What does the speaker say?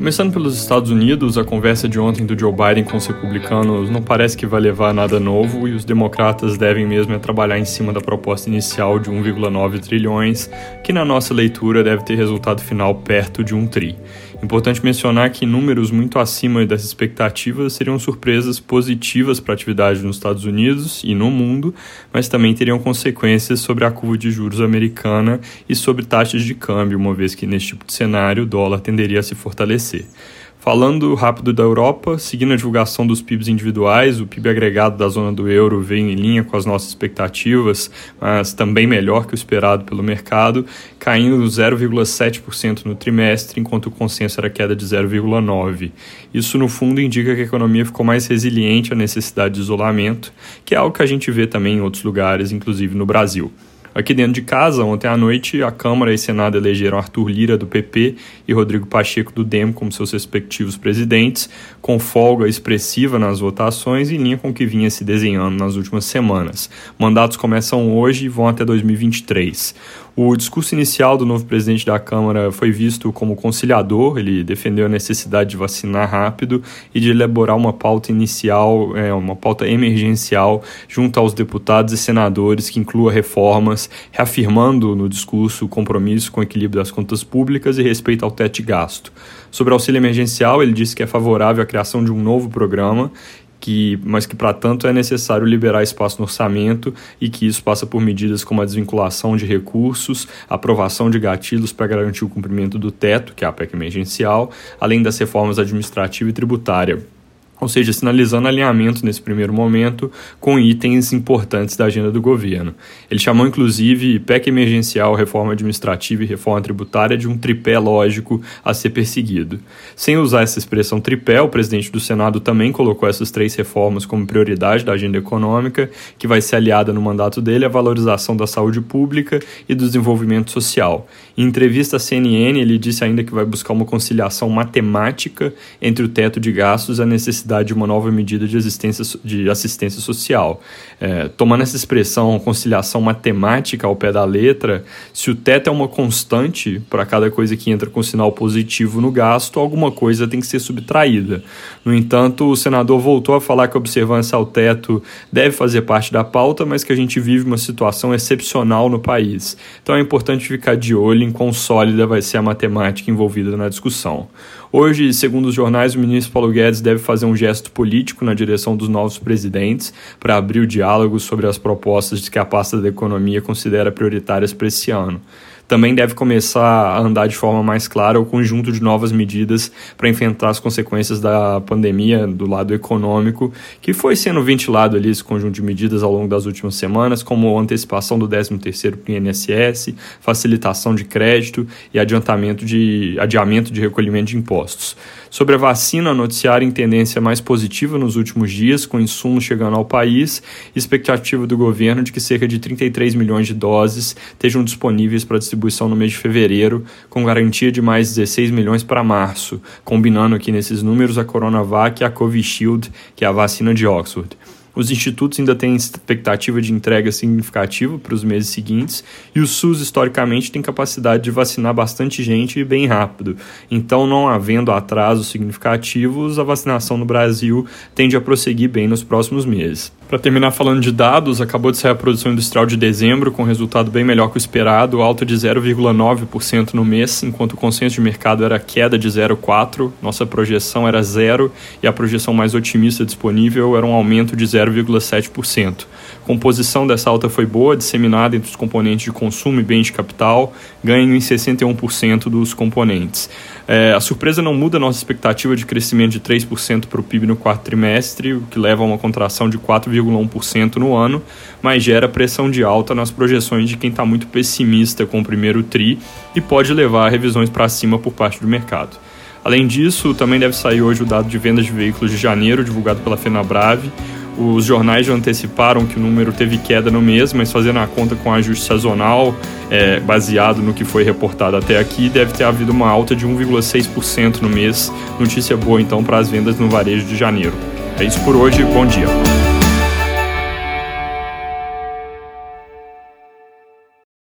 Começando pelos Estados Unidos, a conversa de ontem do Joe Biden com os republicanos não parece que vai levar a nada novo e os democratas devem mesmo é trabalhar em cima da proposta inicial de 1,9 trilhões, que na nossa leitura deve ter resultado final perto de um tri. Importante mencionar que números muito acima das expectativas seriam surpresas positivas para a atividade nos Estados Unidos e no mundo, mas também teriam consequências sobre a curva de juros americana e sobre taxas de câmbio, uma vez que neste tipo de cenário o dólar tenderia a se fortalecer. Falando rápido da Europa, seguindo a divulgação dos PIBs individuais, o PIB agregado da zona do euro veio em linha com as nossas expectativas, mas também melhor que o esperado pelo mercado, caindo 0,7% no trimestre, enquanto o consenso era queda de 0,9%. Isso, no fundo, indica que a economia ficou mais resiliente à necessidade de isolamento, que é algo que a gente vê também em outros lugares, inclusive no Brasil. Aqui dentro de casa, ontem à noite, a Câmara e Senado elegeram Arthur Lira, do PP, e Rodrigo Pacheco, do DEM, como seus respectivos presidentes, com folga expressiva nas votações em linha com o que vinha se desenhando nas últimas semanas. Mandatos começam hoje e vão até 2023. O discurso inicial do novo presidente da Câmara foi visto como conciliador, ele defendeu a necessidade de vacinar rápido e de elaborar uma pauta inicial, é, uma pauta emergencial, junto aos deputados e senadores que inclua reformas, reafirmando no discurso o compromisso com o equilíbrio das contas públicas e respeito ao teto de gasto. Sobre o auxílio emergencial, ele disse que é favorável à criação de um novo programa que, mas que para tanto é necessário liberar espaço no orçamento e que isso passa por medidas como a desvinculação de recursos, aprovação de gatilhos para garantir o cumprimento do teto, que é a PEC emergencial, além das reformas administrativa e tributária ou seja, sinalizando alinhamento nesse primeiro momento com itens importantes da agenda do governo. Ele chamou inclusive PEC emergencial, reforma administrativa e reforma tributária de um tripé lógico a ser perseguido. Sem usar essa expressão tripé, o presidente do Senado também colocou essas três reformas como prioridade da agenda econômica, que vai ser aliada no mandato dele à valorização da saúde pública e do desenvolvimento social. Em entrevista à CNN, ele disse ainda que vai buscar uma conciliação matemática entre o teto de gastos e a necessidade necessidade de uma nova medida de, de assistência social. É, tomando essa expressão conciliação matemática ao pé da letra, se o teto é uma constante para cada coisa que entra com sinal positivo no gasto, alguma coisa tem que ser subtraída. No entanto, o senador voltou a falar que a observância ao teto deve fazer parte da pauta, mas que a gente vive uma situação excepcional no país. Então é importante ficar de olho em quão sólida vai ser a matemática envolvida na discussão. Hoje, segundo os jornais, o ministro Paulo Guedes deve fazer um gesto político na direção dos novos presidentes para abrir o diálogo sobre as propostas que a pasta da economia considera prioritárias para esse ano também deve começar a andar de forma mais clara o conjunto de novas medidas para enfrentar as consequências da pandemia do lado econômico, que foi sendo ventilado ali esse conjunto de medidas ao longo das últimas semanas, como antecipação do 13º para o INSS, facilitação de crédito e adiantamento de, adiamento de recolhimento de impostos. Sobre a vacina, noticiário em tendência mais positiva nos últimos dias, com insumos chegando ao país, expectativa do governo de que cerca de 33 milhões de doses estejam disponíveis para distribuição distribuição no mês de fevereiro, com garantia de mais 16 milhões para março, combinando aqui nesses números a Coronavac e a Covishield, que é a vacina de Oxford. Os institutos ainda têm expectativa de entrega significativa para os meses seguintes e o SUS, historicamente, tem capacidade de vacinar bastante gente e bem rápido. Então, não havendo atrasos significativos, a vacinação no Brasil tende a prosseguir bem nos próximos meses. Para terminar falando de dados, acabou de sair a produção industrial de dezembro com resultado bem melhor que o esperado, alta de 0,9% no mês, enquanto o consenso de mercado era queda de 0,4%, nossa projeção era zero e a projeção mais otimista disponível era um aumento de 0,7%. A composição dessa alta foi boa, disseminada entre os componentes de consumo e bens de capital, ganho em 61% dos componentes. É, a surpresa não muda a nossa expectativa de crescimento de 3% para o PIB no quarto trimestre, o que leva a uma contração de 4,1% no ano, mas gera pressão de alta nas projeções de quem está muito pessimista com o primeiro TRI e pode levar a revisões para cima por parte do mercado. Além disso, também deve sair hoje o dado de vendas de veículos de janeiro, divulgado pela FenaBrave, os jornais já anteciparam que o número teve queda no mês, mas fazendo a conta com ajuste sazonal, é, baseado no que foi reportado até aqui, deve ter havido uma alta de 1,6% no mês. Notícia boa então para as vendas no varejo de janeiro. É isso por hoje, bom dia.